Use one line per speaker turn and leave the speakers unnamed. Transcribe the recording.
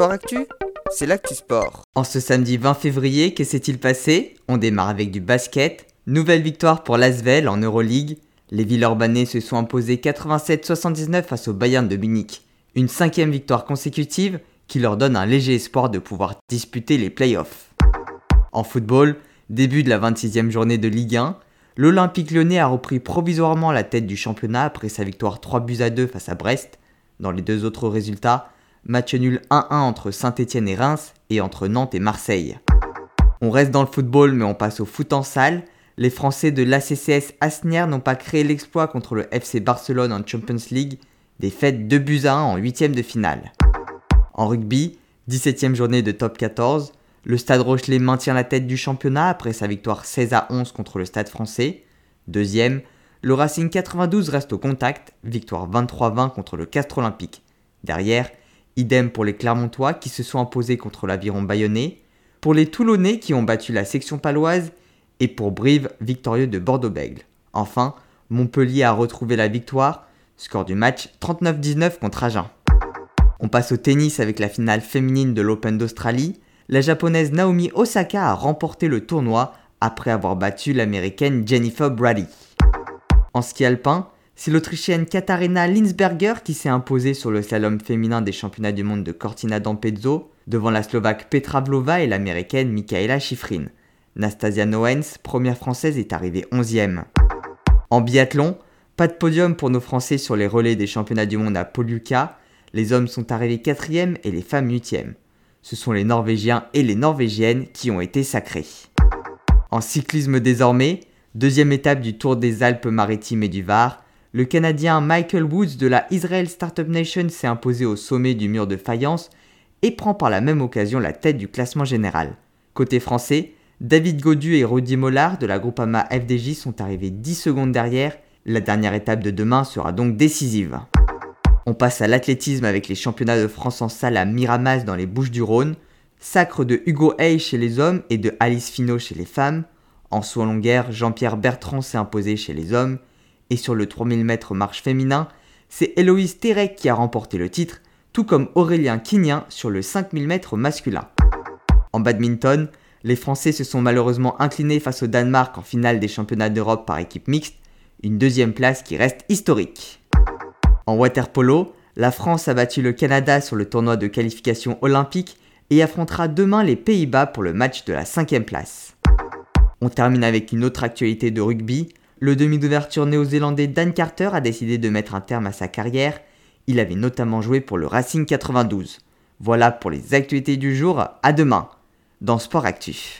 Sport Actu, c'est l'actu sport.
En ce samedi 20 février, que s'est-il passé? On démarre avec du basket. Nouvelle victoire pour l'Asvel en Euroleague. Les Villeurbanais se sont imposés 87-79 face au Bayern de Munich. Une cinquième victoire consécutive qui leur donne un léger espoir de pouvoir disputer les playoffs. En football, début de la 26e journée de Ligue 1, l'Olympique lyonnais a repris provisoirement la tête du championnat après sa victoire 3 buts à 2 face à Brest. Dans les deux autres résultats, match nul 1-1 entre Saint-Etienne et Reims et entre Nantes et Marseille. On reste dans le football mais on passe au foot en salle. Les Français de l'ACCS Asnières n'ont pas créé l'exploit contre le FC Barcelone en Champions League, défaite 2 buts à 1 en 8 de finale. En rugby, 17ème journée de top 14, le Stade Rochelet maintient la tête du championnat après sa victoire 16 à 11 contre le Stade français. Deuxième, le Racing 92 reste au contact, victoire 23-20 contre le Castre Olympique. Derrière, idem pour les Clermontois qui se sont imposés contre l'Aviron bayonnais, pour les Toulonnais qui ont battu la section paloise et pour Brive victorieux de Bordeaux-Bègle. Enfin, Montpellier a retrouvé la victoire, score du match 39-19 contre Agen. On passe au tennis avec la finale féminine de l'Open d'Australie. La japonaise Naomi Osaka a remporté le tournoi après avoir battu l'américaine Jennifer Brady. En ski alpin, c'est l'Autrichienne Katharina Linsberger qui s'est imposée sur le slalom féminin des championnats du monde de Cortina d'Ampezzo devant la Slovaque Petra Vlova et l'américaine Michaela Schifrin. Nastasia Noens, première française, est arrivée 11e. En biathlon, pas de podium pour nos Français sur les relais des championnats du monde à Poluca. Les hommes sont arrivés 4e et les femmes 8e. Ce sont les Norvégiens et les Norvégiennes qui ont été sacrés. En cyclisme désormais, deuxième étape du Tour des Alpes-Maritimes et du Var, le Canadien Michael Woods de la Israel Startup Nation s'est imposé au sommet du mur de faïence et prend par la même occasion la tête du classement général. Côté français, David Godu et Rudy Mollard de la Groupama FDJ sont arrivés 10 secondes derrière. La dernière étape de demain sera donc décisive. On passe à l'athlétisme avec les championnats de France en salle à Miramas dans les Bouches du Rhône, sacre de Hugo Hay chez les hommes et de Alice Finot chez les femmes. En saut en longueur, Jean-Pierre Bertrand s'est imposé chez les hommes. Et sur le 3000 mètres marche féminin, c'est Héloïse Terek qui a remporté le titre, tout comme Aurélien Quignin sur le 5000 mètres masculin. En badminton, les Français se sont malheureusement inclinés face au Danemark en finale des championnats d'Europe par équipe mixte, une deuxième place qui reste historique. En waterpolo, la France a battu le Canada sur le tournoi de qualification olympique et affrontera demain les Pays-Bas pour le match de la cinquième place. On termine avec une autre actualité de rugby. Le demi d'ouverture néo-zélandais Dan Carter a décidé de mettre un terme à sa carrière. Il avait notamment joué pour le Racing 92. Voilà pour les actualités du jour, à demain dans Sport Actif.